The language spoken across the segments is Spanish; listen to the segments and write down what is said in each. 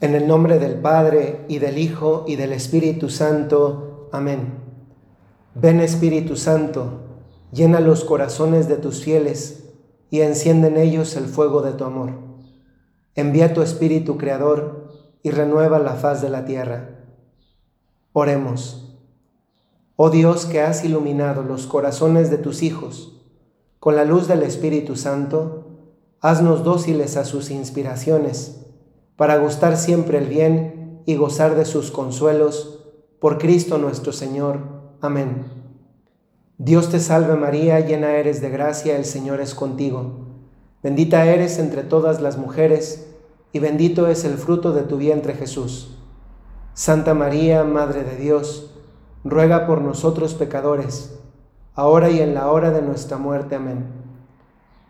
En el nombre del Padre y del Hijo y del Espíritu Santo. Amén. Ven Espíritu Santo, llena los corazones de tus fieles y enciende en ellos el fuego de tu amor. Envía tu Espíritu Creador y renueva la faz de la tierra. Oremos. Oh Dios que has iluminado los corazones de tus hijos con la luz del Espíritu Santo, haznos dóciles a sus inspiraciones para gustar siempre el bien y gozar de sus consuelos, por Cristo nuestro Señor. Amén. Dios te salve María, llena eres de gracia, el Señor es contigo. Bendita eres entre todas las mujeres, y bendito es el fruto de tu vientre Jesús. Santa María, Madre de Dios, ruega por nosotros pecadores, ahora y en la hora de nuestra muerte. Amén.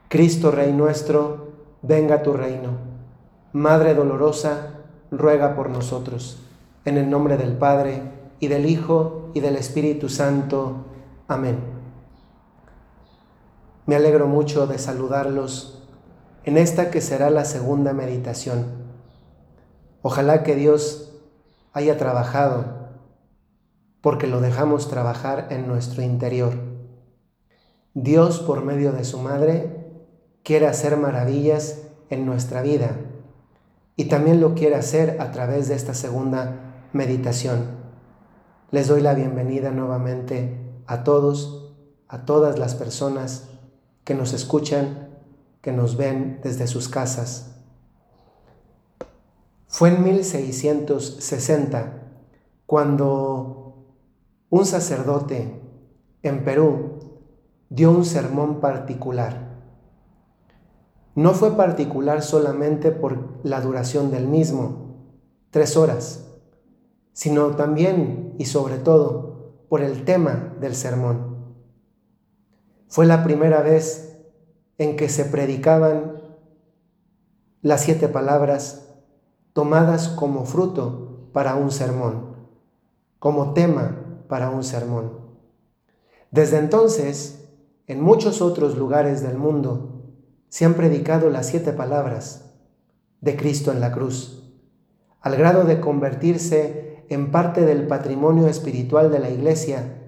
Cristo Rey nuestro, venga tu reino. Madre dolorosa, ruega por nosotros. En el nombre del Padre, y del Hijo, y del Espíritu Santo. Amén. Me alegro mucho de saludarlos en esta que será la segunda meditación. Ojalá que Dios haya trabajado, porque lo dejamos trabajar en nuestro interior. Dios, por medio de su Madre, quiere hacer maravillas en nuestra vida y también lo quiere hacer a través de esta segunda meditación. Les doy la bienvenida nuevamente a todos, a todas las personas que nos escuchan, que nos ven desde sus casas. Fue en 1660 cuando un sacerdote en Perú dio un sermón particular no fue particular solamente por la duración del mismo, tres horas, sino también y sobre todo por el tema del sermón. Fue la primera vez en que se predicaban las siete palabras tomadas como fruto para un sermón, como tema para un sermón. Desde entonces, en muchos otros lugares del mundo, se han predicado las siete palabras de Cristo en la cruz, al grado de convertirse en parte del patrimonio espiritual de la Iglesia,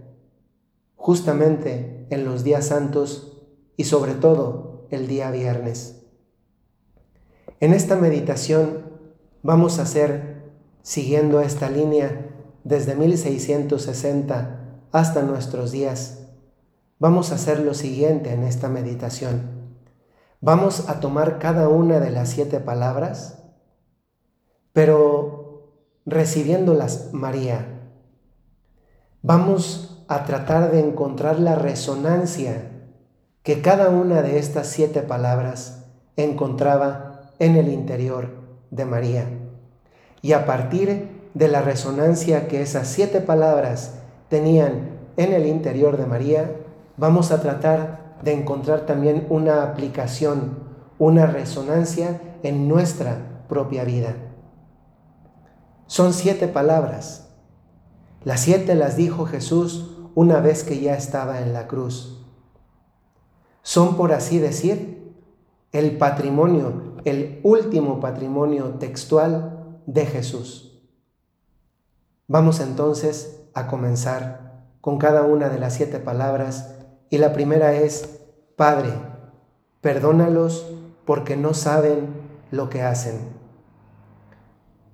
justamente en los días santos y sobre todo el día viernes. En esta meditación vamos a hacer, siguiendo esta línea desde 1660 hasta nuestros días, vamos a hacer lo siguiente en esta meditación. Vamos a tomar cada una de las siete palabras, pero recibiéndolas María. Vamos a tratar de encontrar la resonancia que cada una de estas siete palabras encontraba en el interior de María. Y a partir de la resonancia que esas siete palabras tenían en el interior de María, vamos a tratar de encontrar también una aplicación, una resonancia en nuestra propia vida. Son siete palabras. Las siete las dijo Jesús una vez que ya estaba en la cruz. Son, por así decir, el patrimonio, el último patrimonio textual de Jesús. Vamos entonces a comenzar con cada una de las siete palabras y la primera es, Padre, perdónalos porque no saben lo que hacen.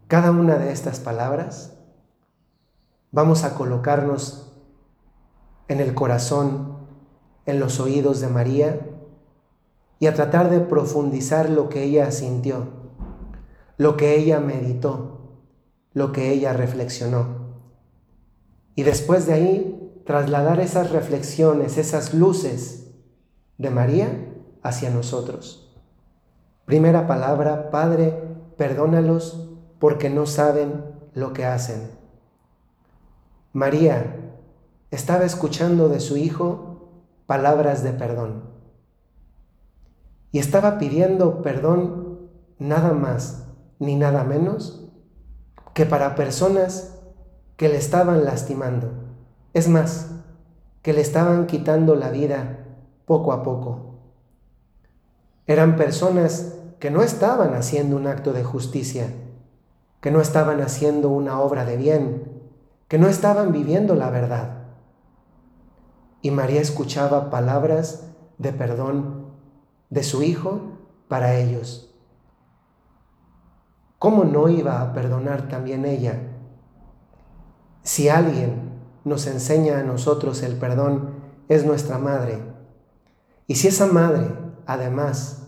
Cada una de estas palabras vamos a colocarnos en el corazón, en los oídos de María y a tratar de profundizar lo que ella sintió, lo que ella meditó, lo que ella reflexionó. Y después de ahí trasladar esas reflexiones, esas luces de María hacia nosotros. Primera palabra, Padre, perdónalos porque no saben lo que hacen. María estaba escuchando de su hijo palabras de perdón y estaba pidiendo perdón nada más ni nada menos que para personas que le estaban lastimando es más, que le estaban quitando la vida poco a poco. Eran personas que no estaban haciendo un acto de justicia, que no estaban haciendo una obra de bien, que no estaban viviendo la verdad. Y María escuchaba palabras de perdón de su hijo para ellos. ¿Cómo no iba a perdonar también ella? Si alguien nos enseña a nosotros el perdón, es nuestra madre. Y si esa madre, además,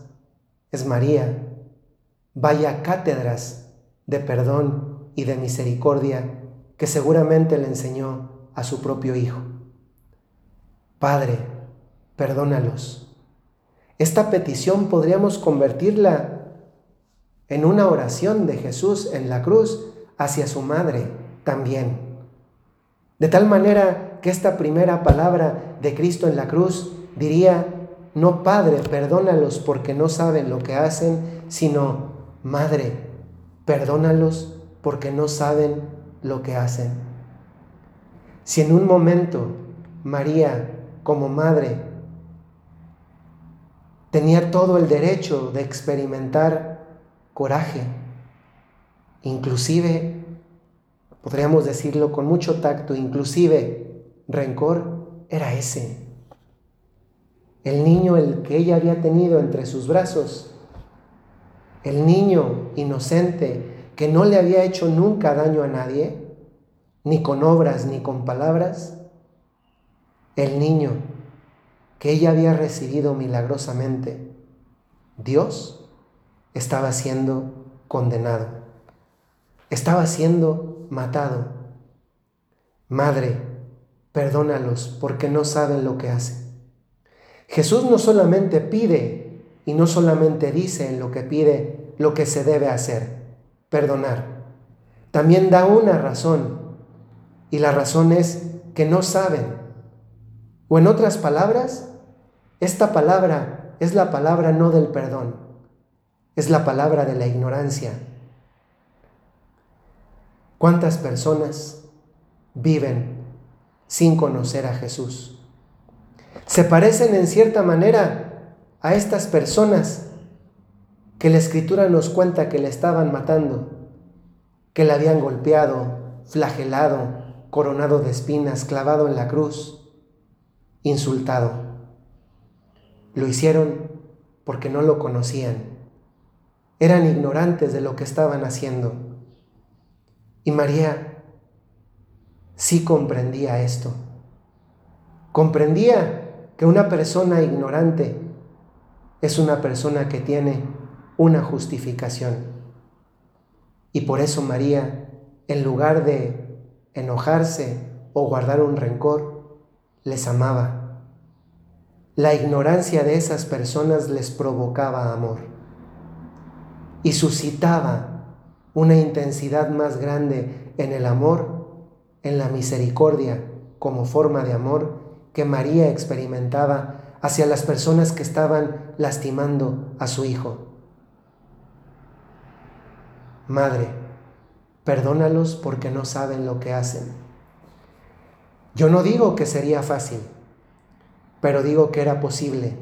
es María, vaya cátedras de perdón y de misericordia que seguramente le enseñó a su propio hijo. Padre, perdónalos. Esta petición podríamos convertirla en una oración de Jesús en la cruz hacia su madre también. De tal manera que esta primera palabra de Cristo en la cruz diría, no Padre, perdónalos porque no saben lo que hacen, sino Madre, perdónalos porque no saben lo que hacen. Si en un momento María, como madre, tenía todo el derecho de experimentar coraje, inclusive, podríamos decirlo con mucho tacto, inclusive rencor, era ese. El niño el que ella había tenido entre sus brazos, el niño inocente que no le había hecho nunca daño a nadie, ni con obras ni con palabras, el niño que ella había recibido milagrosamente, Dios estaba siendo condenado, estaba siendo matado. Madre, perdónalos porque no saben lo que hacen. Jesús no solamente pide y no solamente dice en lo que pide lo que se debe hacer, perdonar. También da una razón y la razón es que no saben. O en otras palabras, esta palabra es la palabra no del perdón, es la palabra de la ignorancia. ¿Cuántas personas viven sin conocer a Jesús? Se parecen en cierta manera a estas personas que la escritura nos cuenta que le estaban matando, que le habían golpeado, flagelado, coronado de espinas, clavado en la cruz, insultado. Lo hicieron porque no lo conocían eran ignorantes de lo que estaban haciendo. Y María sí comprendía esto. Comprendía que una persona ignorante es una persona que tiene una justificación. Y por eso María, en lugar de enojarse o guardar un rencor, les amaba. La ignorancia de esas personas les provocaba amor y suscitaba una intensidad más grande en el amor, en la misericordia como forma de amor que María experimentaba hacia las personas que estaban lastimando a su hijo. Madre, perdónalos porque no saben lo que hacen. Yo no digo que sería fácil, pero digo que era posible.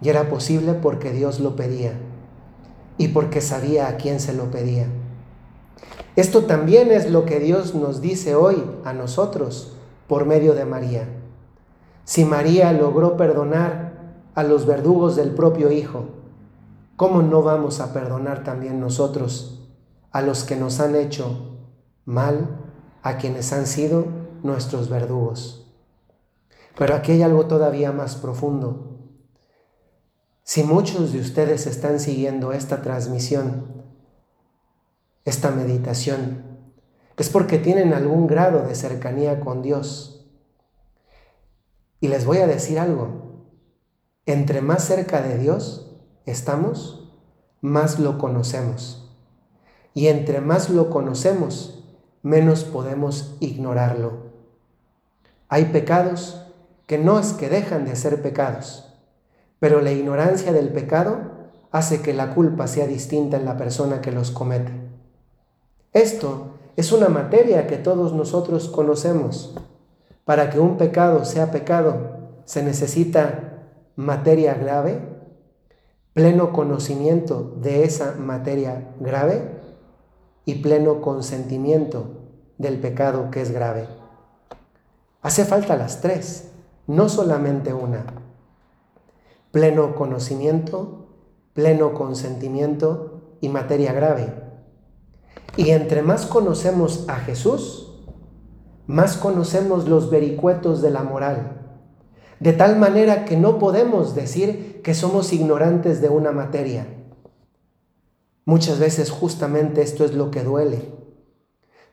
Y era posible porque Dios lo pedía y porque sabía a quién se lo pedía. Esto también es lo que Dios nos dice hoy a nosotros por medio de María. Si María logró perdonar a los verdugos del propio Hijo, ¿cómo no vamos a perdonar también nosotros a los que nos han hecho mal, a quienes han sido nuestros verdugos? Pero aquí hay algo todavía más profundo. Si muchos de ustedes están siguiendo esta transmisión, esta meditación, es porque tienen algún grado de cercanía con Dios. Y les voy a decir algo, entre más cerca de Dios estamos, más lo conocemos. Y entre más lo conocemos, menos podemos ignorarlo. Hay pecados que no es que dejan de ser pecados, pero la ignorancia del pecado hace que la culpa sea distinta en la persona que los comete. Esto es una materia que todos nosotros conocemos. Para que un pecado sea pecado, se necesita materia grave, pleno conocimiento de esa materia grave y pleno consentimiento del pecado que es grave. Hace falta las tres, no solamente una. Pleno conocimiento, pleno consentimiento y materia grave. Y entre más conocemos a Jesús, más conocemos los vericuetos de la moral. De tal manera que no podemos decir que somos ignorantes de una materia Muchas veces justamente esto es lo que duele,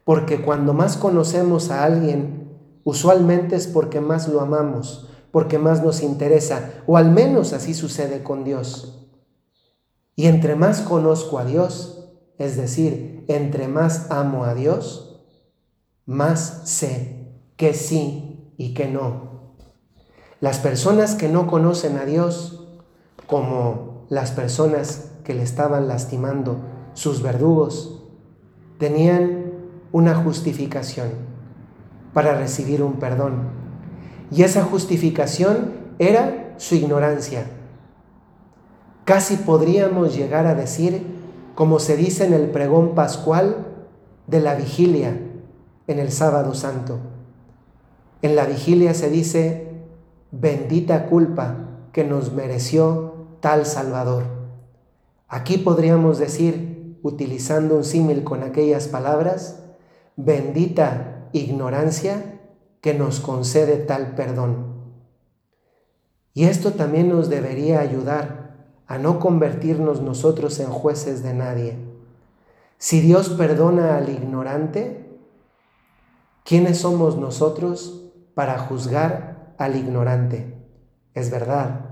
porque cuando más conocemos a alguien, usualmente es porque más lo amamos, porque más nos interesa, o al menos así sucede con Dios. Y entre más conozco a Dios, es decir, entre más amo a Dios, más sé que sí y que no. Las personas que no conocen a Dios, como las personas que le estaban lastimando, sus verdugos, tenían una justificación para recibir un perdón. Y esa justificación era su ignorancia. Casi podríamos llegar a decir, como se dice en el pregón pascual de la vigilia en el sábado santo. En la vigilia se dice, bendita culpa que nos mereció tal Salvador. Aquí podríamos decir, utilizando un símil con aquellas palabras, bendita ignorancia que nos concede tal perdón. Y esto también nos debería ayudar a no convertirnos nosotros en jueces de nadie. Si Dios perdona al ignorante, ¿quiénes somos nosotros para juzgar al ignorante? Es verdad,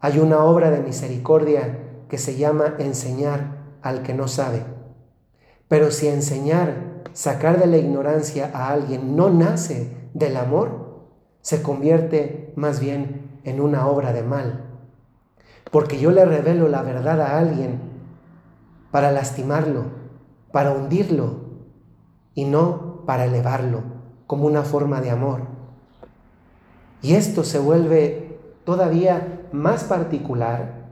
hay una obra de misericordia que se llama enseñar al que no sabe. Pero si enseñar, sacar de la ignorancia a alguien no nace del amor, se convierte más bien en una obra de mal. Porque yo le revelo la verdad a alguien para lastimarlo, para hundirlo y no para elevarlo como una forma de amor. Y esto se vuelve todavía más particular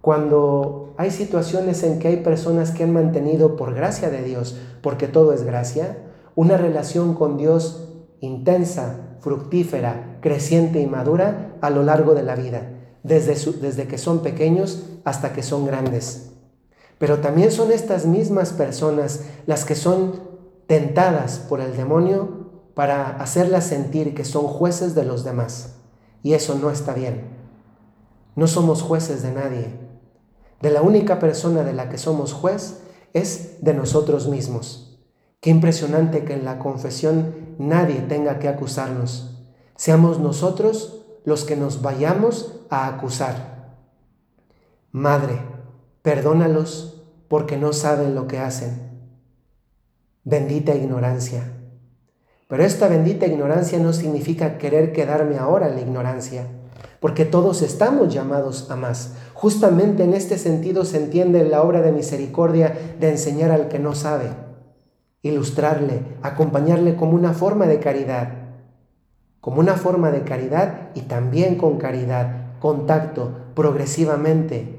cuando hay situaciones en que hay personas que han mantenido por gracia de Dios, porque todo es gracia, una relación con Dios intensa, fructífera, creciente y madura a lo largo de la vida, desde, desde que son pequeños hasta que son grandes. Pero también son estas mismas personas las que son tentadas por el demonio para hacerlas sentir que son jueces de los demás. Y eso no está bien. No somos jueces de nadie de la única persona de la que somos juez es de nosotros mismos. Qué impresionante que en la confesión nadie tenga que acusarnos. Seamos nosotros los que nos vayamos a acusar. Madre, perdónalos porque no saben lo que hacen. Bendita ignorancia. Pero esta bendita ignorancia no significa querer quedarme ahora en la ignorancia porque todos estamos llamados a más. Justamente en este sentido se entiende la obra de misericordia de enseñar al que no sabe, ilustrarle, acompañarle como una forma de caridad, como una forma de caridad y también con caridad, contacto, progresivamente.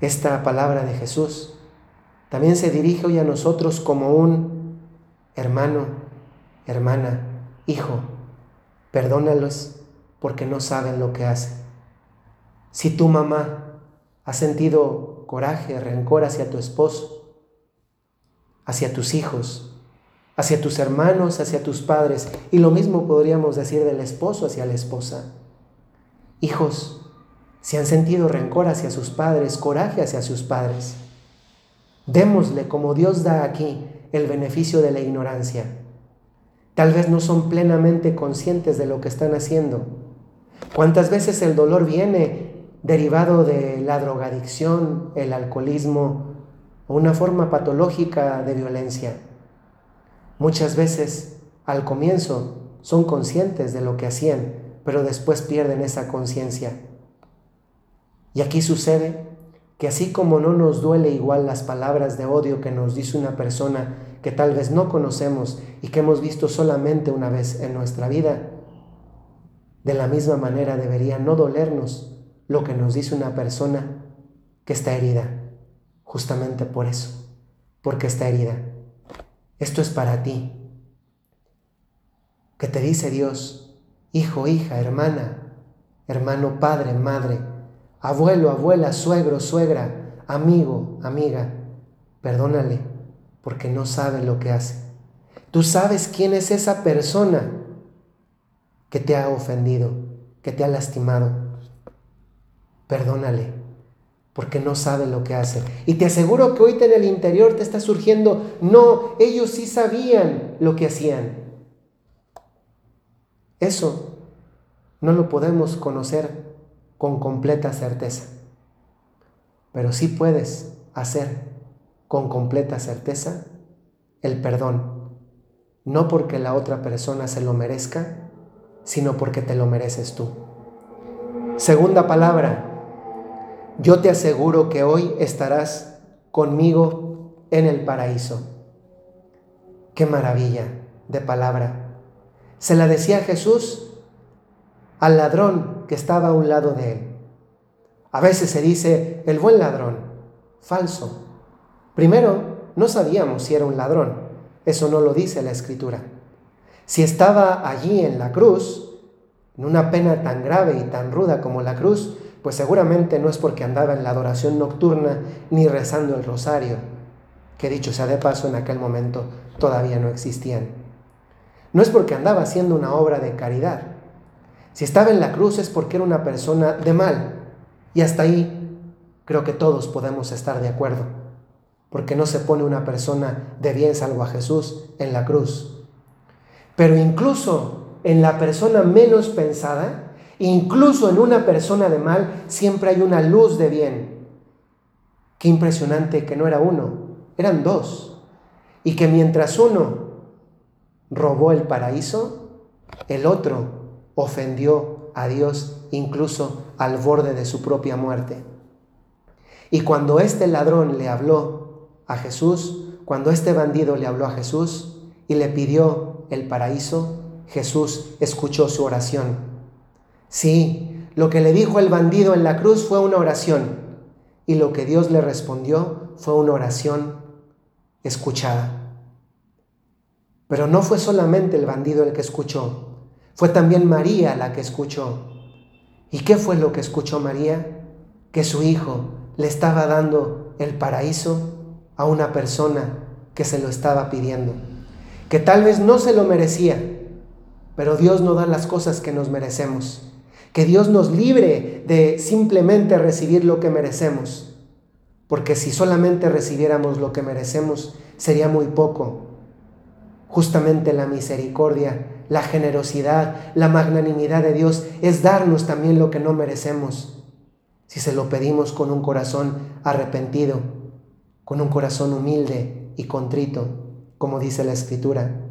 Esta palabra de Jesús también se dirige hoy a nosotros como un hermano, hermana, hijo. Perdónalos porque no saben lo que hacen. Si tu mamá ha sentido coraje, rencor hacia tu esposo, hacia tus hijos, hacia tus hermanos, hacia tus padres, y lo mismo podríamos decir del esposo hacia la esposa. Hijos, si han sentido rencor hacia sus padres, coraje hacia sus padres, démosle como Dios da aquí el beneficio de la ignorancia. Tal vez no son plenamente conscientes de lo que están haciendo, ¿Cuántas veces el dolor viene derivado de la drogadicción, el alcoholismo o una forma patológica de violencia? Muchas veces al comienzo son conscientes de lo que hacían, pero después pierden esa conciencia. Y aquí sucede que así como no nos duele igual las palabras de odio que nos dice una persona que tal vez no conocemos y que hemos visto solamente una vez en nuestra vida, de la misma manera debería no dolernos lo que nos dice una persona que está herida, justamente por eso, porque está herida. Esto es para ti. Que te dice Dios, hijo, hija, hermana, hermano, padre, madre, abuelo, abuela, suegro, suegra, amigo, amiga, perdónale porque no sabe lo que hace. Tú sabes quién es esa persona que te ha ofendido, que te ha lastimado. Perdónale porque no sabe lo que hace. Y te aseguro que ahorita en el interior te está surgiendo, no, ellos sí sabían lo que hacían. Eso no lo podemos conocer con completa certeza, pero sí puedes hacer con completa certeza el perdón, no porque la otra persona se lo merezca, sino porque te lo mereces tú. Segunda palabra, yo te aseguro que hoy estarás conmigo en el paraíso. Qué maravilla de palabra. Se la decía Jesús al ladrón que estaba a un lado de él. A veces se dice el buen ladrón, falso. Primero, no sabíamos si era un ladrón. Eso no lo dice la escritura. Si estaba allí en la cruz, en una pena tan grave y tan ruda como la cruz, pues seguramente no es porque andaba en la adoración nocturna ni rezando el rosario, que dicho sea de paso en aquel momento todavía no existían. No es porque andaba haciendo una obra de caridad. Si estaba en la cruz es porque era una persona de mal. Y hasta ahí creo que todos podemos estar de acuerdo. Porque no se pone una persona de bien salvo a Jesús en la cruz. Pero incluso en la persona menos pensada, Incluso en una persona de mal siempre hay una luz de bien. Qué impresionante que no era uno, eran dos. Y que mientras uno robó el paraíso, el otro ofendió a Dios incluso al borde de su propia muerte. Y cuando este ladrón le habló a Jesús, cuando este bandido le habló a Jesús y le pidió el paraíso, Jesús escuchó su oración Sí, lo que le dijo el bandido en la cruz fue una oración y lo que Dios le respondió fue una oración escuchada. Pero no fue solamente el bandido el que escuchó, fue también María la que escuchó. ¿Y qué fue lo que escuchó María? Que su hijo le estaba dando el paraíso a una persona que se lo estaba pidiendo, que tal vez no se lo merecía, pero Dios no da las cosas que nos merecemos. Que Dios nos libre de simplemente recibir lo que merecemos. Porque si solamente recibiéramos lo que merecemos, sería muy poco. Justamente la misericordia, la generosidad, la magnanimidad de Dios es darnos también lo que no merecemos. Si se lo pedimos con un corazón arrepentido, con un corazón humilde y contrito, como dice la Escritura.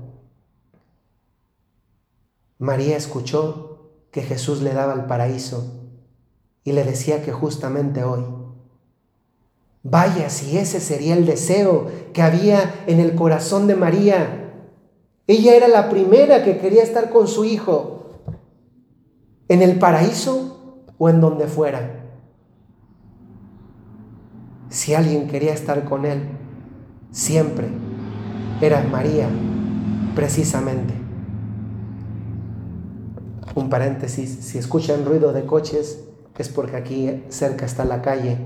María escuchó que Jesús le daba el paraíso y le decía que justamente hoy, vaya si ese sería el deseo que había en el corazón de María. Ella era la primera que quería estar con su hijo en el paraíso o en donde fuera. Si alguien quería estar con él, siempre era María, precisamente. Un paréntesis, si escuchan ruido de coches es porque aquí cerca está la calle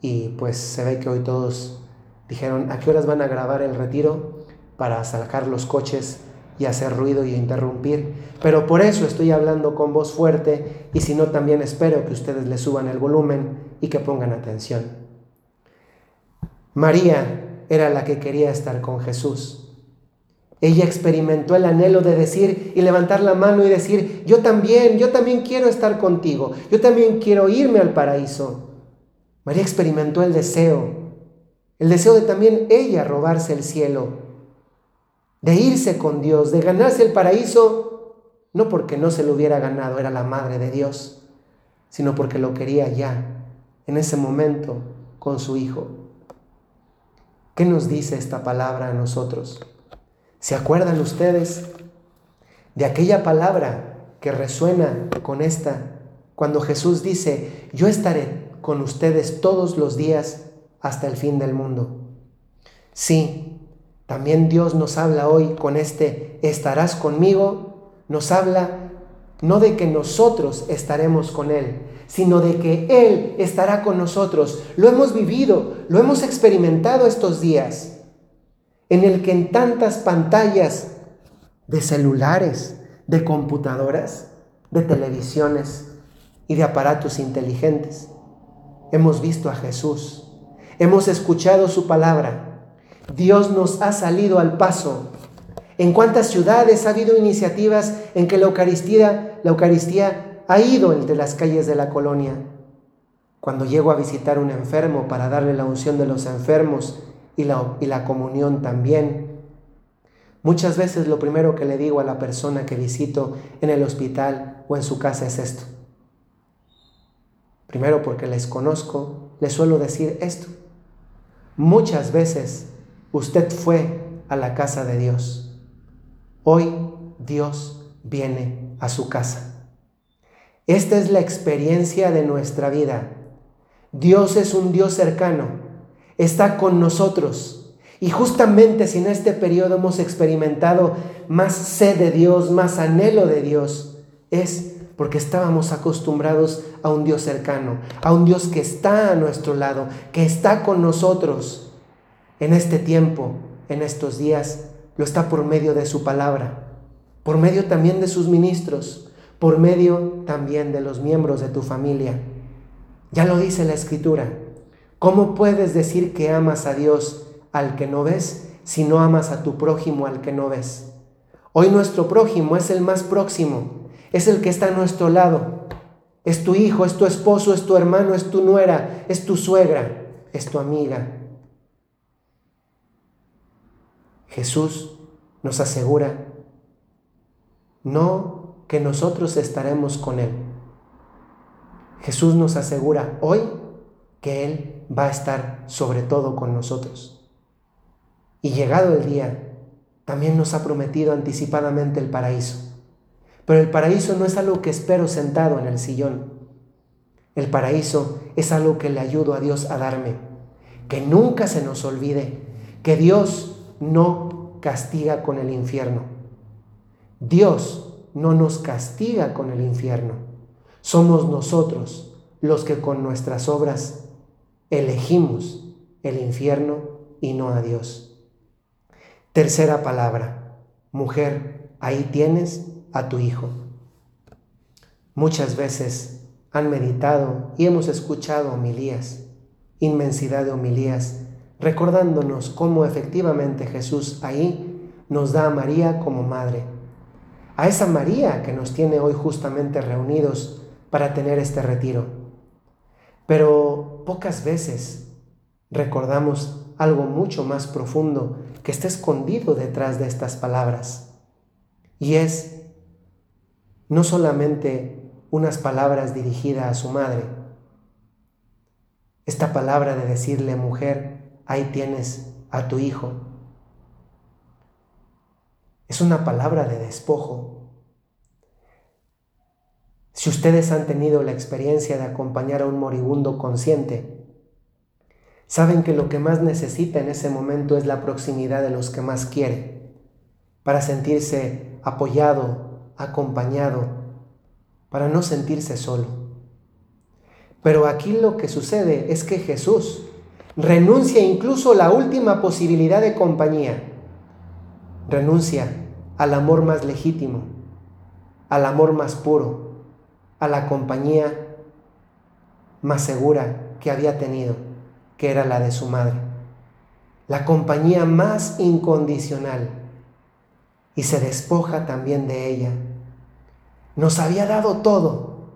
y pues se ve que hoy todos dijeron a qué horas van a grabar el retiro para sacar los coches y hacer ruido y interrumpir. Pero por eso estoy hablando con voz fuerte y si no también espero que ustedes le suban el volumen y que pongan atención. María era la que quería estar con Jesús. Ella experimentó el anhelo de decir y levantar la mano y decir, yo también, yo también quiero estar contigo, yo también quiero irme al paraíso. María experimentó el deseo, el deseo de también ella robarse el cielo, de irse con Dios, de ganarse el paraíso, no porque no se lo hubiera ganado, era la madre de Dios, sino porque lo quería ya, en ese momento, con su Hijo. ¿Qué nos dice esta palabra a nosotros? ¿Se acuerdan ustedes de aquella palabra que resuena con esta cuando Jesús dice, yo estaré con ustedes todos los días hasta el fin del mundo? Sí, también Dios nos habla hoy con este estarás conmigo, nos habla no de que nosotros estaremos con Él, sino de que Él estará con nosotros. Lo hemos vivido, lo hemos experimentado estos días, en el que en tantas pantallas de celulares, de computadoras, de televisiones y de aparatos inteligentes, hemos visto a Jesús, hemos escuchado su palabra, Dios nos ha salido al paso. En cuántas ciudades ha habido iniciativas en que la Eucaristía, la Eucaristía ha ido entre las calles de la colonia. Cuando llego a visitar un enfermo para darle la unción de los enfermos y la, y la comunión también, muchas veces lo primero que le digo a la persona que visito en el hospital o en su casa es esto. Primero porque les conozco, les suelo decir esto. Muchas veces usted fue a la casa de Dios. Hoy Dios viene a su casa. Esta es la experiencia de nuestra vida. Dios es un Dios cercano, está con nosotros. Y justamente si en este periodo hemos experimentado más sed de Dios, más anhelo de Dios, es porque estábamos acostumbrados a un Dios cercano, a un Dios que está a nuestro lado, que está con nosotros en este tiempo, en estos días, lo está por medio de su palabra, por medio también de sus ministros, por medio también de los miembros de tu familia. Ya lo dice la escritura. ¿Cómo puedes decir que amas a Dios al que no ves si no amas a tu prójimo al que no ves? Hoy nuestro prójimo es el más próximo, es el que está a nuestro lado. Es tu hijo, es tu esposo, es tu hermano, es tu nuera, es tu suegra, es tu amiga. Jesús nos asegura, no que nosotros estaremos con Él. Jesús nos asegura hoy que Él va a estar sobre todo con nosotros. Y llegado el día, también nos ha prometido anticipadamente el paraíso. Pero el paraíso no es algo que espero sentado en el sillón. El paraíso es algo que le ayudo a Dios a darme. Que nunca se nos olvide que Dios no castiga con el infierno. Dios no nos castiga con el infierno. Somos nosotros los que con nuestras obras elegimos el infierno y no a Dios. Tercera palabra, mujer, ahí tienes a tu hijo. Muchas veces han meditado y hemos escuchado homilías, inmensidad de homilías, recordándonos cómo efectivamente Jesús ahí nos da a María como madre a esa María que nos tiene hoy justamente reunidos para tener este retiro. Pero pocas veces recordamos algo mucho más profundo que está escondido detrás de estas palabras. Y es no solamente unas palabras dirigidas a su madre, esta palabra de decirle, mujer, ahí tienes a tu hijo, es una palabra de despojo. Si ustedes han tenido la experiencia de acompañar a un moribundo consciente, saben que lo que más necesita en ese momento es la proximidad de los que más quiere, para sentirse apoyado, acompañado, para no sentirse solo. Pero aquí lo que sucede es que Jesús renuncia incluso la última posibilidad de compañía. Renuncia al amor más legítimo, al amor más puro, a la compañía más segura que había tenido, que era la de su madre, la compañía más incondicional, y se despoja también de ella. Nos había dado todo,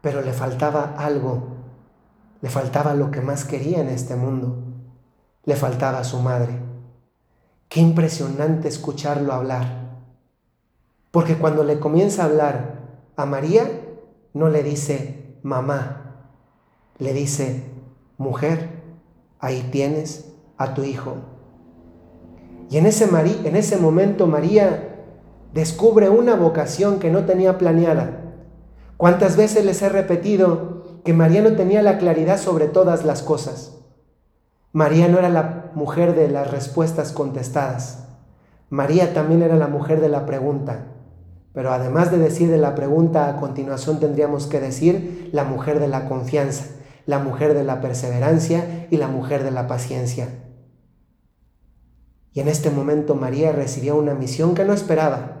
pero le faltaba algo, le faltaba lo que más quería en este mundo, le faltaba su madre. Qué impresionante escucharlo hablar. Porque cuando le comienza a hablar a María, no le dice mamá, le dice mujer, ahí tienes a tu hijo. Y en ese, en ese momento María descubre una vocación que no tenía planeada. ¿Cuántas veces les he repetido que María no tenía la claridad sobre todas las cosas? María no era la mujer de las respuestas contestadas. María también era la mujer de la pregunta. Pero además de decir de la pregunta, a continuación tendríamos que decir la mujer de la confianza, la mujer de la perseverancia y la mujer de la paciencia. Y en este momento María recibió una misión que no esperaba.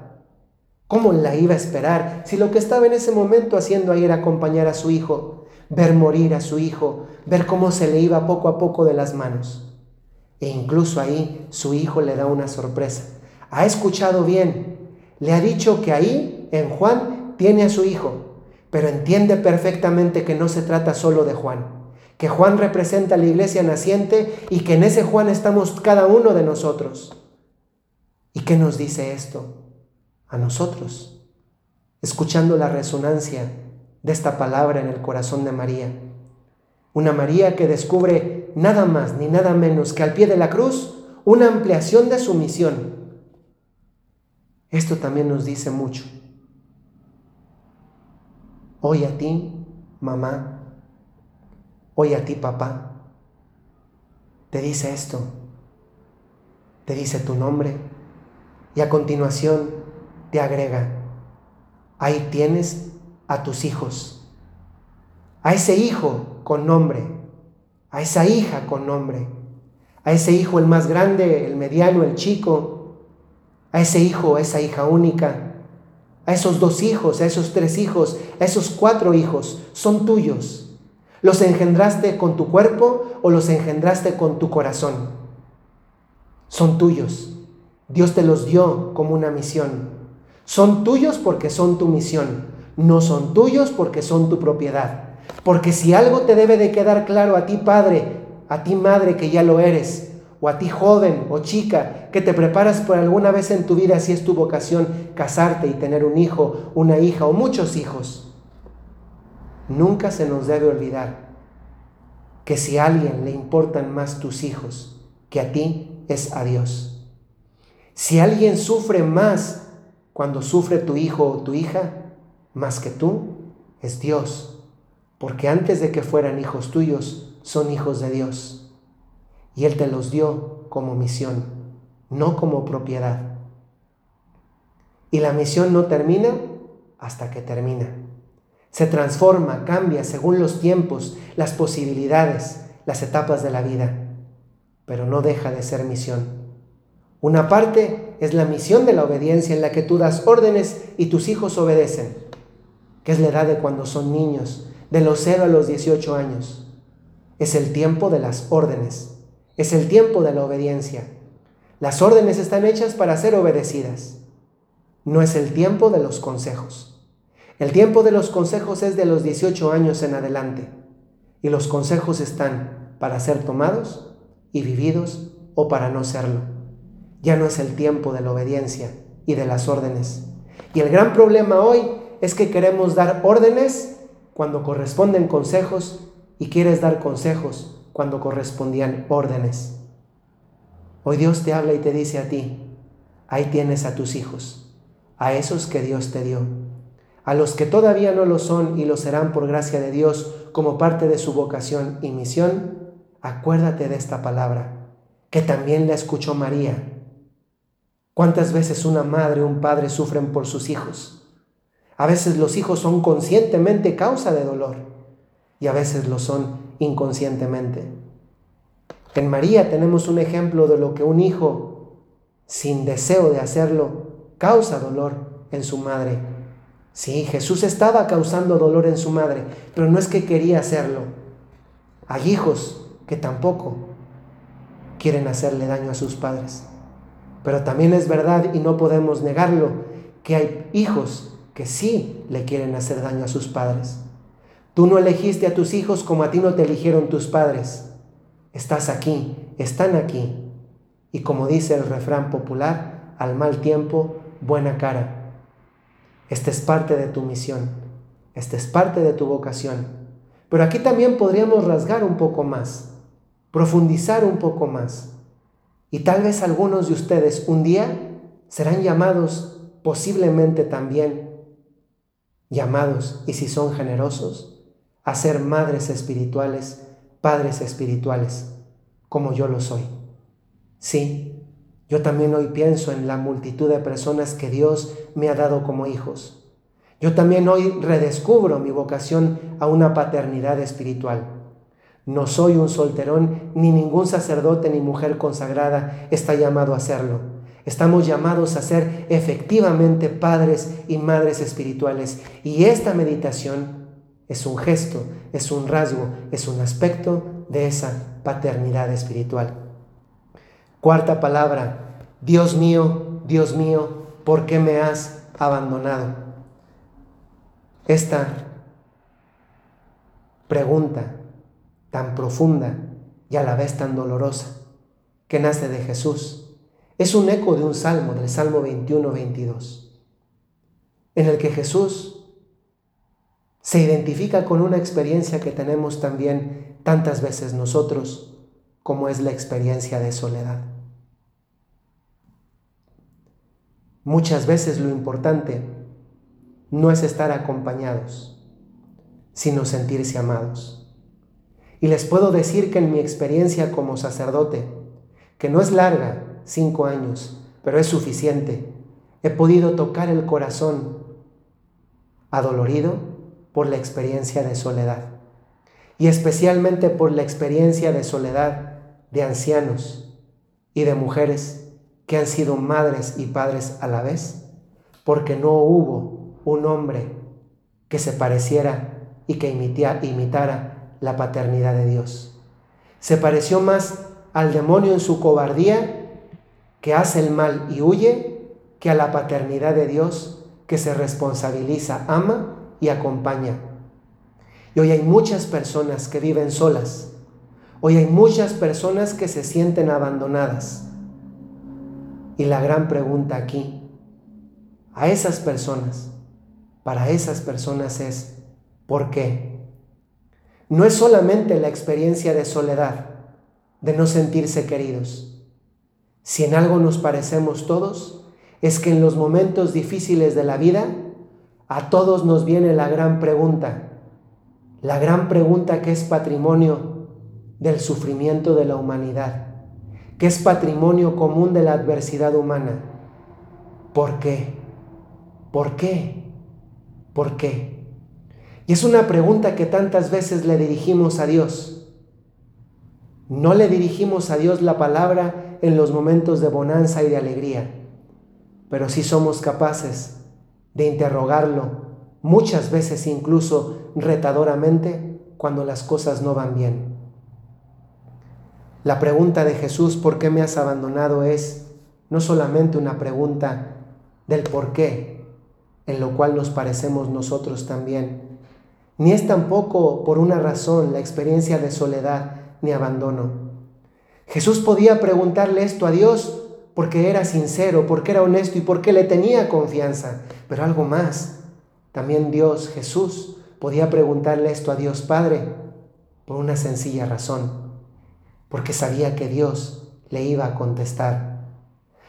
¿Cómo la iba a esperar si lo que estaba en ese momento haciendo ahí era acompañar a su hijo, ver morir a su hijo, ver cómo se le iba poco a poco de las manos? E incluso ahí su hijo le da una sorpresa. Ha escuchado bien, le ha dicho que ahí, en Juan, tiene a su hijo, pero entiende perfectamente que no se trata solo de Juan que Juan representa la iglesia naciente y que en ese Juan estamos cada uno de nosotros. ¿Y qué nos dice esto? A nosotros, escuchando la resonancia de esta palabra en el corazón de María. Una María que descubre nada más ni nada menos que al pie de la cruz una ampliación de su misión. Esto también nos dice mucho. Hoy a ti, mamá, Hoy a ti, papá, te dice esto, te dice tu nombre y a continuación te agrega, ahí tienes a tus hijos, a ese hijo con nombre, a esa hija con nombre, a ese hijo el más grande, el mediano, el chico, a ese hijo, a esa hija única, a esos dos hijos, a esos tres hijos, a esos cuatro hijos, son tuyos. ¿Los engendraste con tu cuerpo o los engendraste con tu corazón? Son tuyos. Dios te los dio como una misión. Son tuyos porque son tu misión. No son tuyos porque son tu propiedad. Porque si algo te debe de quedar claro a ti padre, a ti madre que ya lo eres, o a ti joven o chica que te preparas por alguna vez en tu vida si es tu vocación casarte y tener un hijo, una hija o muchos hijos Nunca se nos debe olvidar que si a alguien le importan más tus hijos que a ti, es a Dios. Si alguien sufre más cuando sufre tu hijo o tu hija, más que tú, es Dios. Porque antes de que fueran hijos tuyos, son hijos de Dios. Y Él te los dio como misión, no como propiedad. Y la misión no termina hasta que termina. Se transforma, cambia según los tiempos, las posibilidades, las etapas de la vida, pero no deja de ser misión. Una parte es la misión de la obediencia en la que tú das órdenes y tus hijos obedecen, es la edad de cuando son niños, de los 0 a los 18 años. Es el tiempo de las órdenes, es el tiempo de la obediencia. Las órdenes están hechas para ser obedecidas. No es el tiempo de los consejos. El tiempo de los consejos es de los 18 años en adelante y los consejos están para ser tomados y vividos o para no serlo. Ya no es el tiempo de la obediencia y de las órdenes. Y el gran problema hoy es que queremos dar órdenes cuando corresponden consejos y quieres dar consejos cuando correspondían órdenes. Hoy Dios te habla y te dice a ti, ahí tienes a tus hijos, a esos que Dios te dio a los que todavía no lo son y lo serán por gracia de Dios como parte de su vocación y misión, acuérdate de esta palabra, que también la escuchó María. ¿Cuántas veces una madre o un padre sufren por sus hijos? A veces los hijos son conscientemente causa de dolor y a veces lo son inconscientemente. En María tenemos un ejemplo de lo que un hijo, sin deseo de hacerlo, causa dolor en su madre Sí, Jesús estaba causando dolor en su madre, pero no es que quería hacerlo. Hay hijos que tampoco quieren hacerle daño a sus padres. Pero también es verdad, y no podemos negarlo, que hay hijos que sí le quieren hacer daño a sus padres. Tú no elegiste a tus hijos como a ti no te eligieron tus padres. Estás aquí, están aquí. Y como dice el refrán popular, al mal tiempo, buena cara. Esta es parte de tu misión, esta es parte de tu vocación. Pero aquí también podríamos rasgar un poco más, profundizar un poco más. Y tal vez algunos de ustedes un día serán llamados, posiblemente también llamados, y si son generosos, a ser madres espirituales, padres espirituales, como yo lo soy. Sí, yo también hoy pienso en la multitud de personas que Dios me ha dado como hijos. Yo también hoy redescubro mi vocación a una paternidad espiritual. No soy un solterón, ni ningún sacerdote ni mujer consagrada está llamado a hacerlo. Estamos llamados a ser efectivamente padres y madres espirituales. Y esta meditación es un gesto, es un rasgo, es un aspecto de esa paternidad espiritual. Cuarta palabra, Dios mío, Dios mío, ¿por qué me has abandonado? Esta pregunta tan profunda y a la vez tan dolorosa que nace de Jesús es un eco de un salmo, del Salmo 21-22, en el que Jesús se identifica con una experiencia que tenemos también tantas veces nosotros, como es la experiencia de soledad. Muchas veces lo importante no es estar acompañados, sino sentirse amados. Y les puedo decir que en mi experiencia como sacerdote, que no es larga, cinco años, pero es suficiente, he podido tocar el corazón adolorido por la experiencia de soledad y especialmente por la experiencia de soledad de ancianos y de mujeres que han sido madres y padres a la vez, porque no hubo un hombre que se pareciera y que imitara la paternidad de Dios. Se pareció más al demonio en su cobardía, que hace el mal y huye, que a la paternidad de Dios, que se responsabiliza, ama y acompaña. Y hoy hay muchas personas que viven solas. Hoy hay muchas personas que se sienten abandonadas y la gran pregunta aquí, a esas personas, para esas personas es, ¿por qué? No es solamente la experiencia de soledad, de no sentirse queridos. Si en algo nos parecemos todos, es que en los momentos difíciles de la vida, a todos nos viene la gran pregunta, la gran pregunta que es patrimonio del sufrimiento de la humanidad que es patrimonio común de la adversidad humana. ¿Por qué? ¿Por qué? ¿Por qué? Y es una pregunta que tantas veces le dirigimos a Dios. No le dirigimos a Dios la palabra en los momentos de bonanza y de alegría, pero sí somos capaces de interrogarlo muchas veces incluso retadoramente cuando las cosas no van bien. La pregunta de Jesús, ¿por qué me has abandonado? es no solamente una pregunta del por qué, en lo cual nos parecemos nosotros también, ni es tampoco por una razón la experiencia de soledad ni abandono. Jesús podía preguntarle esto a Dios porque era sincero, porque era honesto y porque le tenía confianza, pero algo más. También Dios, Jesús, podía preguntarle esto a Dios Padre por una sencilla razón porque sabía que Dios le iba a contestar.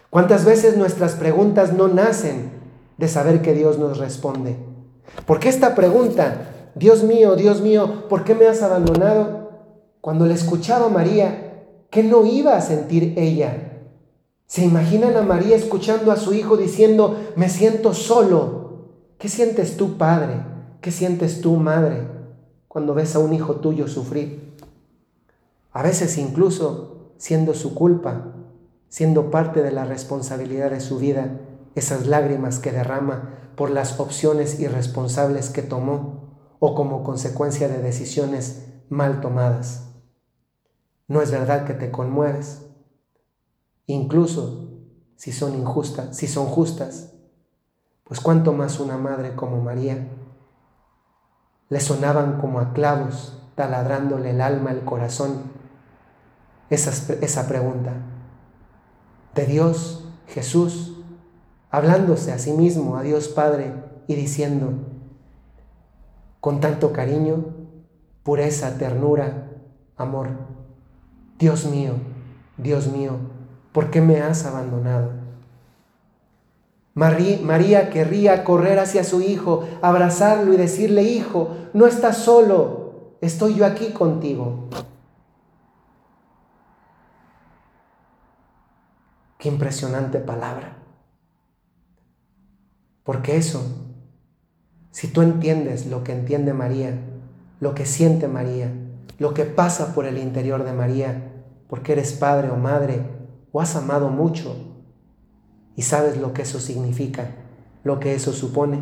¿Cuántas veces nuestras preguntas no nacen de saber que Dios nos responde? Porque esta pregunta, Dios mío, Dios mío, ¿por qué me has abandonado? Cuando le escuchaba a María, ¿qué no iba a sentir ella? ¿Se imaginan a María escuchando a su hijo diciendo, me siento solo? ¿Qué sientes tú, padre? ¿Qué sientes tú, madre, cuando ves a un hijo tuyo sufrir? a veces incluso siendo su culpa, siendo parte de la responsabilidad de su vida, esas lágrimas que derrama por las opciones irresponsables que tomó o como consecuencia de decisiones mal tomadas. No es verdad que te conmueves, incluso si son injustas, si son justas, pues cuánto más una madre como María. Le sonaban como a clavos, taladrándole el alma, el corazón, esa, pregunta. De Dios, Jesús, hablándose a sí mismo, a Dios Padre, y diciendo, con tanto cariño, pureza, ternura, amor, Dios mío, Dios mío, ¿por qué me has abandonado? María querría correr hacia su hijo, abrazarlo y decirle, hijo, no estás solo, estoy yo aquí contigo. Qué impresionante palabra. Porque eso, si tú entiendes lo que entiende María, lo que siente María, lo que pasa por el interior de María, porque eres padre o madre o has amado mucho y sabes lo que eso significa, lo que eso supone,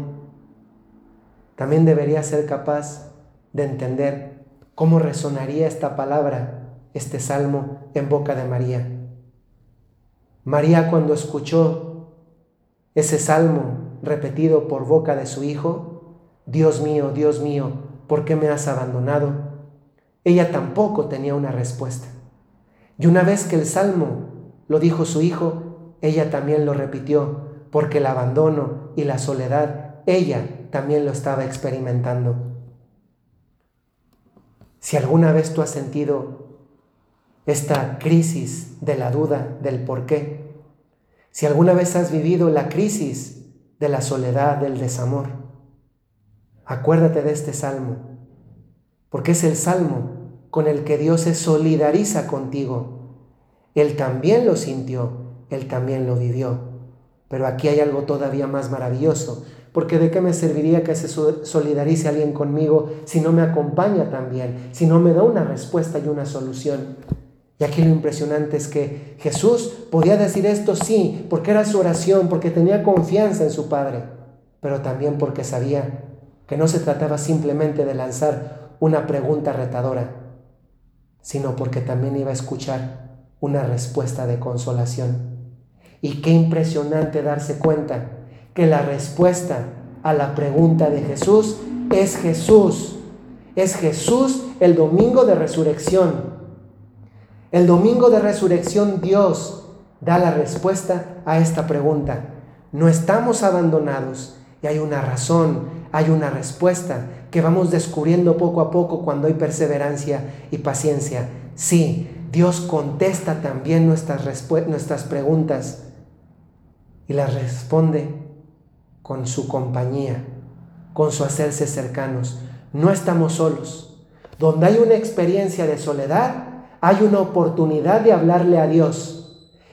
también deberías ser capaz de entender cómo resonaría esta palabra, este salmo en boca de María. María cuando escuchó ese salmo repetido por boca de su hijo, Dios mío, Dios mío, ¿por qué me has abandonado? Ella tampoco tenía una respuesta. Y una vez que el salmo lo dijo su hijo, ella también lo repitió, porque el abandono y la soledad, ella también lo estaba experimentando. Si alguna vez tú has sentido esta crisis de la duda del por qué. Si alguna vez has vivido la crisis de la soledad, del desamor, acuérdate de este salmo, porque es el salmo con el que Dios se solidariza contigo. Él también lo sintió, Él también lo vivió. Pero aquí hay algo todavía más maravilloso, porque de qué me serviría que se solidarice alguien conmigo si no me acompaña también, si no me da una respuesta y una solución. Y aquí lo impresionante es que Jesús podía decir esto sí, porque era su oración, porque tenía confianza en su Padre, pero también porque sabía que no se trataba simplemente de lanzar una pregunta retadora, sino porque también iba a escuchar una respuesta de consolación. Y qué impresionante darse cuenta que la respuesta a la pregunta de Jesús es Jesús. Es Jesús el domingo de resurrección el domingo de resurrección Dios da la respuesta a esta pregunta. No estamos abandonados y hay una razón, hay una respuesta que vamos descubriendo poco a poco cuando hay perseverancia y paciencia. Sí, Dios contesta también nuestras, nuestras preguntas y las responde con su compañía, con su hacerse cercanos. No estamos solos. Donde hay una experiencia de soledad, hay una oportunidad de hablarle a Dios.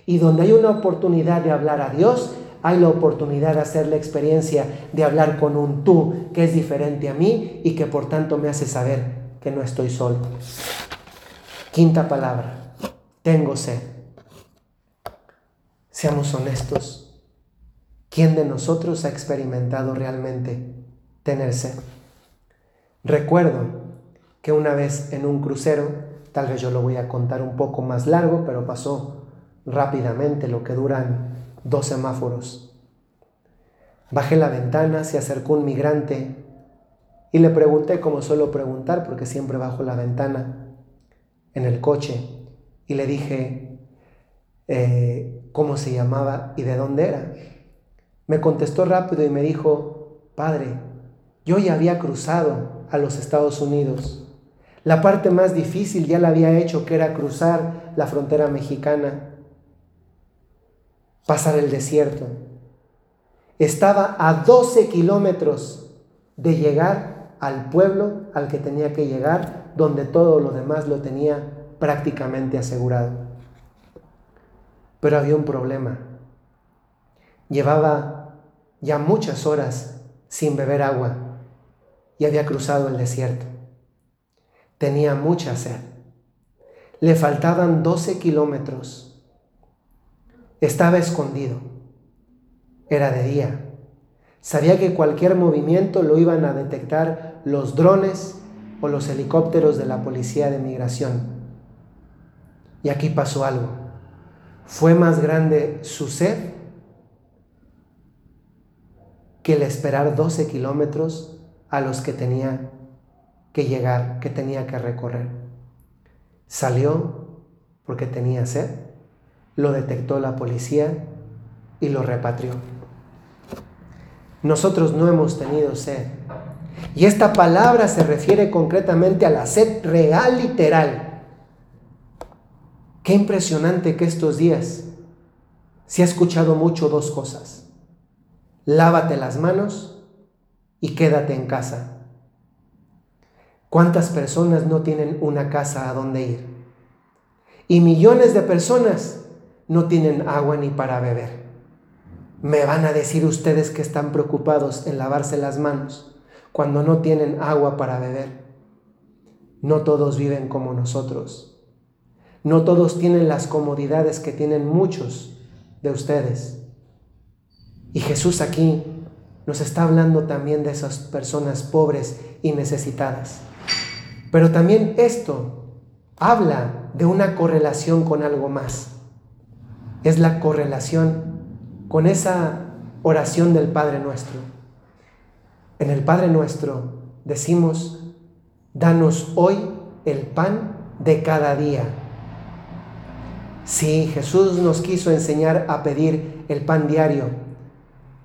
Y donde hay una oportunidad de hablar a Dios, hay la oportunidad de hacer la experiencia de hablar con un tú que es diferente a mí y que por tanto me hace saber que no estoy solo. Quinta palabra, tengo sed. Seamos honestos. ¿Quién de nosotros ha experimentado realmente tener sed? Recuerdo que una vez en un crucero Tal vez yo lo voy a contar un poco más largo, pero pasó rápidamente lo que duran dos semáforos. Bajé la ventana, se acercó un migrante y le pregunté como suelo preguntar, porque siempre bajo la ventana en el coche, y le dije eh, cómo se llamaba y de dónde era. Me contestó rápido y me dijo, Padre, yo ya había cruzado a los Estados Unidos la parte más difícil ya la había hecho, que era cruzar la frontera mexicana, pasar el desierto. Estaba a 12 kilómetros de llegar al pueblo al que tenía que llegar, donde todo lo demás lo tenía prácticamente asegurado. Pero había un problema. Llevaba ya muchas horas sin beber agua y había cruzado el desierto. Tenía mucha sed. Le faltaban 12 kilómetros. Estaba escondido. Era de día. Sabía que cualquier movimiento lo iban a detectar los drones o los helicópteros de la policía de migración. Y aquí pasó algo. Fue más grande su sed que el esperar 12 kilómetros a los que tenía que llegar, que tenía que recorrer. Salió porque tenía sed, lo detectó la policía y lo repatrió. Nosotros no hemos tenido sed. Y esta palabra se refiere concretamente a la sed real, literal. Qué impresionante que estos días se ha escuchado mucho dos cosas. Lávate las manos y quédate en casa. ¿Cuántas personas no tienen una casa a donde ir? Y millones de personas no tienen agua ni para beber. Me van a decir ustedes que están preocupados en lavarse las manos cuando no tienen agua para beber. No todos viven como nosotros. No todos tienen las comodidades que tienen muchos de ustedes. Y Jesús aquí nos está hablando también de esas personas pobres y necesitadas. Pero también esto habla de una correlación con algo más. Es la correlación con esa oración del Padre nuestro. En el Padre nuestro decimos, danos hoy el pan de cada día. Sí, Jesús nos quiso enseñar a pedir el pan diario,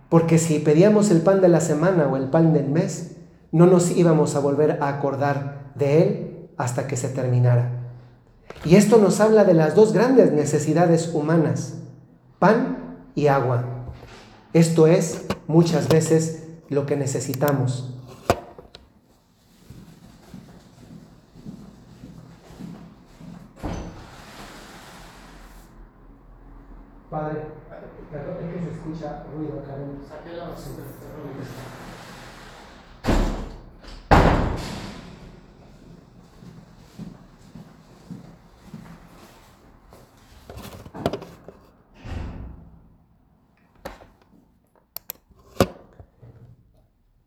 porque si pedíamos el pan de la semana o el pan del mes, no nos íbamos a volver a acordar de él hasta que se terminara. Y esto nos habla de las dos grandes necesidades humanas, pan y agua. Esto es muchas veces lo que necesitamos. Padre, perdón, es que se escucha ruido acá Saqué la basura.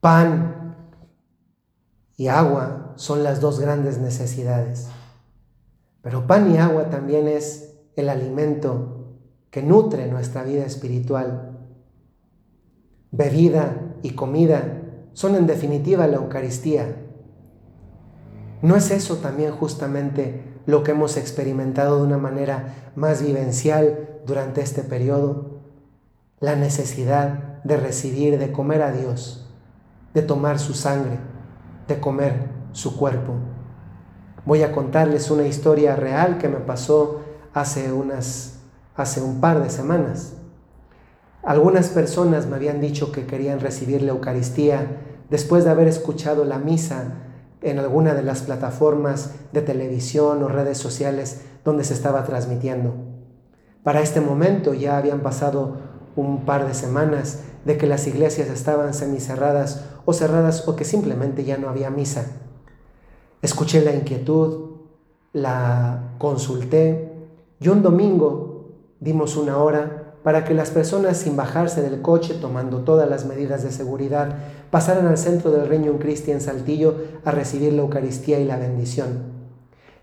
Pan y agua son las dos grandes necesidades. Pero pan y agua también es el alimento que nutre nuestra vida espiritual. Bebida y comida son en definitiva la Eucaristía. ¿No es eso también justamente lo que hemos experimentado de una manera más vivencial durante este periodo? La necesidad de recibir, de comer a Dios de tomar su sangre, de comer su cuerpo. Voy a contarles una historia real que me pasó hace unas hace un par de semanas. Algunas personas me habían dicho que querían recibir la Eucaristía después de haber escuchado la misa en alguna de las plataformas de televisión o redes sociales donde se estaba transmitiendo. Para este momento ya habían pasado un par de semanas de que las iglesias estaban semicerradas o cerradas o que simplemente ya no había misa. Escuché la inquietud, la consulté y un domingo dimos una hora para que las personas sin bajarse del coche, tomando todas las medidas de seguridad, pasaran al centro del Reino Cristi en Saltillo a recibir la Eucaristía y la bendición.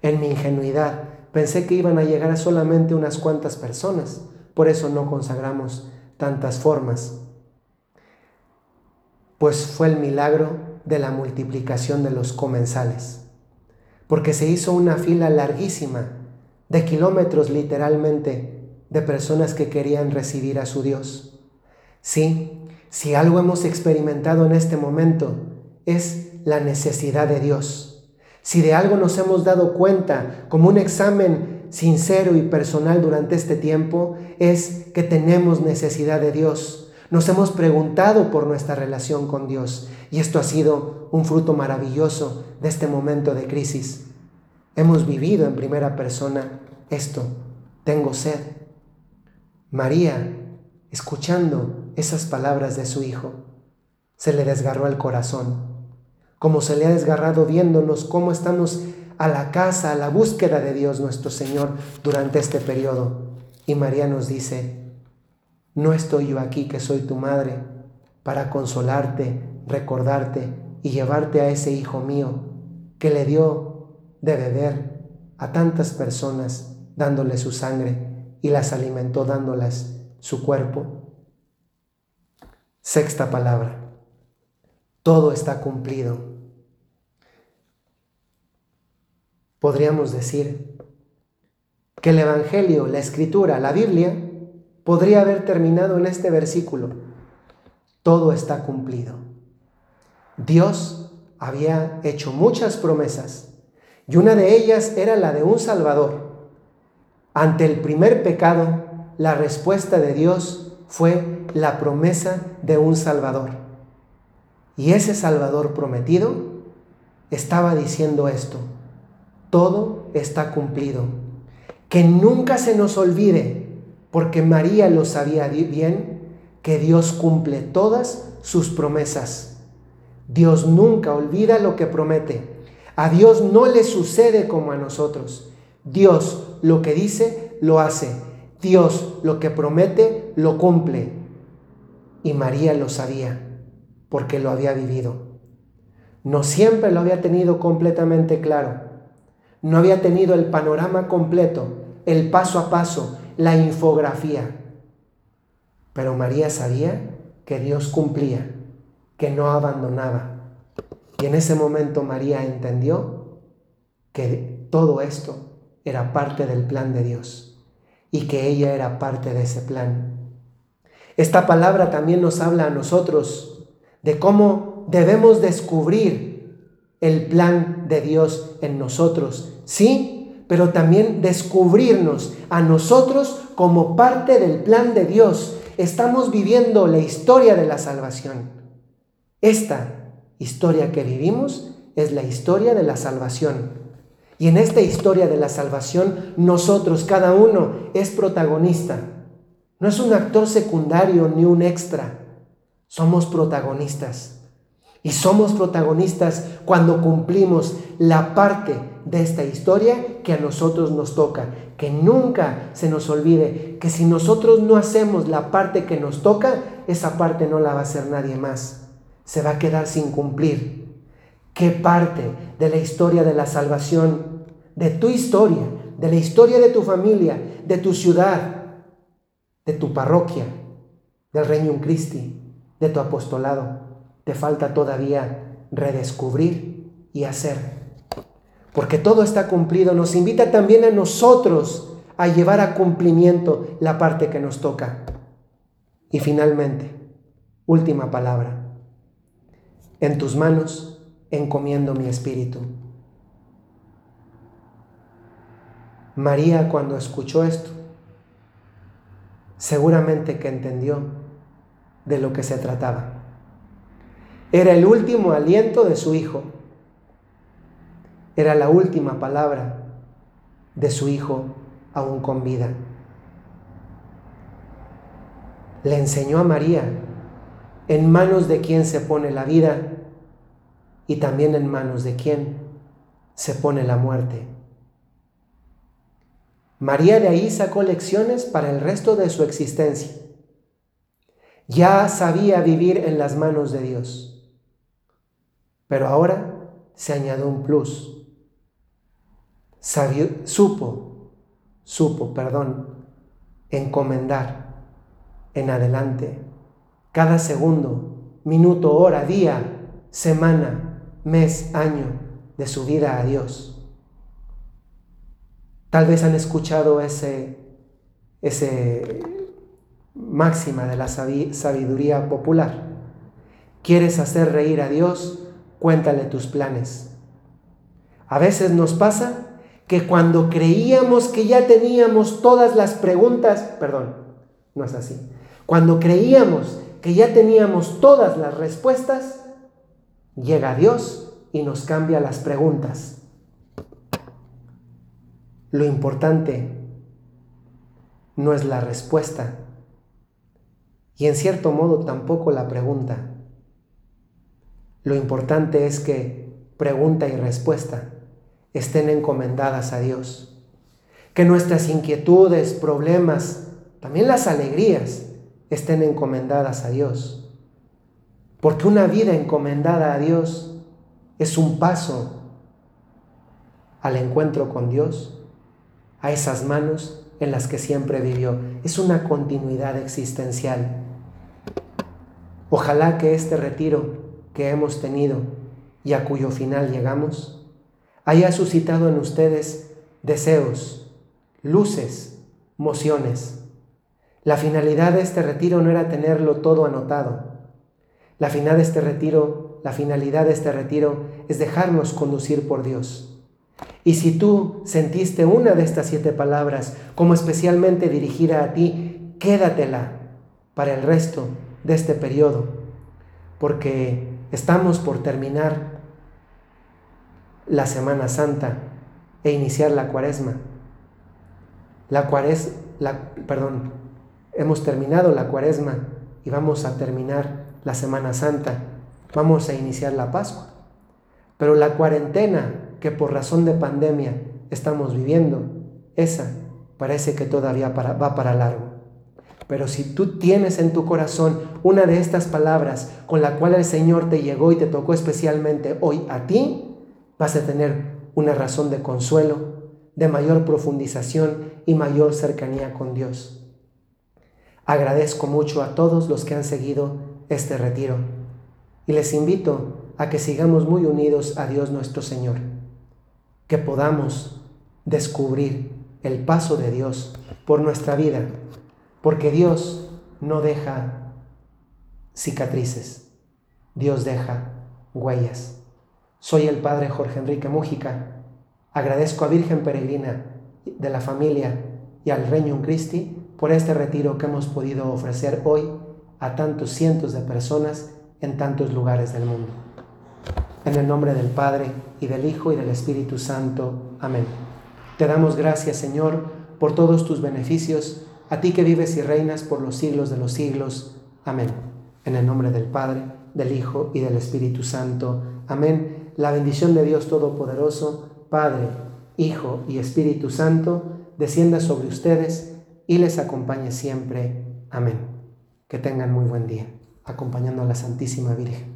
En mi ingenuidad pensé que iban a llegar solamente unas cuantas personas, por eso no consagramos tantas formas pues fue el milagro de la multiplicación de los comensales, porque se hizo una fila larguísima, de kilómetros literalmente, de personas que querían recibir a su Dios. Sí, si algo hemos experimentado en este momento es la necesidad de Dios. Si de algo nos hemos dado cuenta como un examen sincero y personal durante este tiempo, es que tenemos necesidad de Dios nos hemos preguntado por nuestra relación con Dios y esto ha sido un fruto maravilloso de este momento de crisis. Hemos vivido en primera persona esto. Tengo sed. María, escuchando esas palabras de su Hijo, se le desgarró el corazón, como se le ha desgarrado viéndonos cómo estamos a la casa, a la búsqueda de Dios nuestro Señor durante este periodo. Y María nos dice, no estoy yo aquí que soy tu madre para consolarte, recordarte y llevarte a ese hijo mío que le dio de beber a tantas personas dándole su sangre y las alimentó dándolas su cuerpo. Sexta palabra. Todo está cumplido. Podríamos decir que el Evangelio, la Escritura, la Biblia, podría haber terminado en este versículo. Todo está cumplido. Dios había hecho muchas promesas y una de ellas era la de un Salvador. Ante el primer pecado, la respuesta de Dios fue la promesa de un Salvador. Y ese Salvador prometido estaba diciendo esto, todo está cumplido. Que nunca se nos olvide porque María lo sabía bien, que Dios cumple todas sus promesas. Dios nunca olvida lo que promete. A Dios no le sucede como a nosotros. Dios lo que dice, lo hace. Dios lo que promete, lo cumple. Y María lo sabía porque lo había vivido. No siempre lo había tenido completamente claro. No había tenido el panorama completo, el paso a paso, la infografía. Pero María sabía que Dios cumplía, que no abandonaba. Y en ese momento María entendió que todo esto era parte del plan de Dios y que ella era parte de ese plan. Esta palabra también nos habla a nosotros de cómo debemos descubrir el plan de Dios en nosotros. Sí, pero también descubrirnos a nosotros como parte del plan de Dios. Estamos viviendo la historia de la salvación. Esta historia que vivimos es la historia de la salvación. Y en esta historia de la salvación, nosotros, cada uno, es protagonista. No es un actor secundario ni un extra. Somos protagonistas. Y somos protagonistas cuando cumplimos la parte de esta historia que a nosotros nos toca. Que nunca se nos olvide que si nosotros no hacemos la parte que nos toca, esa parte no la va a hacer nadie más. Se va a quedar sin cumplir. ¿Qué parte de la historia de la salvación, de tu historia, de la historia de tu familia, de tu ciudad, de tu parroquia, del Reino Christi, de tu apostolado, te falta todavía redescubrir y hacer? porque todo está cumplido, nos invita también a nosotros a llevar a cumplimiento la parte que nos toca. Y finalmente, última palabra, en tus manos encomiendo mi espíritu. María cuando escuchó esto, seguramente que entendió de lo que se trataba. Era el último aliento de su hijo era la última palabra de su hijo aún con vida. Le enseñó a María en manos de quien se pone la vida y también en manos de quien se pone la muerte. María de ahí sacó lecciones para el resto de su existencia. Ya sabía vivir en las manos de Dios, pero ahora se añadió un plus supo, supo, perdón, encomendar en adelante cada segundo, minuto, hora, día, semana, mes, año de su vida a Dios. Tal vez han escuchado ese, ese máxima de la sabiduría popular. ¿Quieres hacer reír a Dios? Cuéntale tus planes. A veces nos pasa que cuando creíamos que ya teníamos todas las preguntas, perdón, no es así, cuando creíamos que ya teníamos todas las respuestas, llega Dios y nos cambia las preguntas. Lo importante no es la respuesta y en cierto modo tampoco la pregunta. Lo importante es que pregunta y respuesta estén encomendadas a Dios. Que nuestras inquietudes, problemas, también las alegrías, estén encomendadas a Dios. Porque una vida encomendada a Dios es un paso al encuentro con Dios, a esas manos en las que siempre vivió. Es una continuidad existencial. Ojalá que este retiro que hemos tenido y a cuyo final llegamos, haya suscitado en ustedes deseos, luces, mociones. La finalidad de este retiro no era tenerlo todo anotado. La finalidad de este retiro, la finalidad de este retiro es dejarnos conducir por Dios. Y si tú sentiste una de estas siete palabras como especialmente dirigida a ti, quédatela para el resto de este periodo, porque estamos por terminar la Semana Santa e iniciar la cuaresma. La cuaresma, la, perdón, hemos terminado la cuaresma y vamos a terminar la Semana Santa. Vamos a iniciar la Pascua. Pero la cuarentena que por razón de pandemia estamos viviendo, esa parece que todavía va para largo. Pero si tú tienes en tu corazón una de estas palabras con la cual el Señor te llegó y te tocó especialmente hoy a ti, vas a tener una razón de consuelo, de mayor profundización y mayor cercanía con Dios. Agradezco mucho a todos los que han seguido este retiro y les invito a que sigamos muy unidos a Dios nuestro Señor, que podamos descubrir el paso de Dios por nuestra vida, porque Dios no deja cicatrices, Dios deja huellas. Soy el Padre Jorge Enrique Mújica. Agradezco a Virgen Peregrina de la familia y al Reino Christi por este retiro que hemos podido ofrecer hoy a tantos cientos de personas en tantos lugares del mundo. En el nombre del Padre y del Hijo y del Espíritu Santo. Amén. Te damos gracias, Señor, por todos tus beneficios, a ti que vives y reinas por los siglos de los siglos. Amén. En el nombre del Padre, del Hijo y del Espíritu Santo. Amén. La bendición de Dios Todopoderoso, Padre, Hijo y Espíritu Santo, descienda sobre ustedes y les acompañe siempre. Amén. Que tengan muy buen día, acompañando a la Santísima Virgen.